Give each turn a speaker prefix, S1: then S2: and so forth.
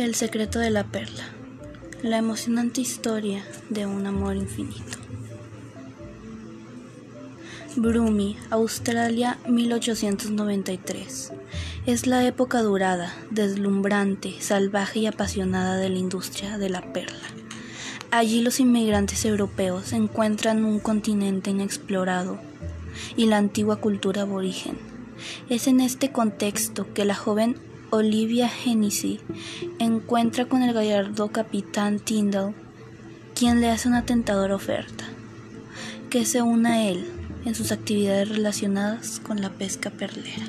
S1: El secreto de la perla. La emocionante historia de un amor infinito. Brumi, Australia, 1893. Es la época dorada, deslumbrante, salvaje y apasionada de la industria de la perla. Allí los inmigrantes europeos encuentran un continente inexplorado y la antigua cultura aborigen. Es en este contexto que la joven Olivia Hennessy encuentra con el gallardo capitán Tyndall, quien le hace una tentadora oferta, que se una a él en sus actividades relacionadas con la pesca perlera.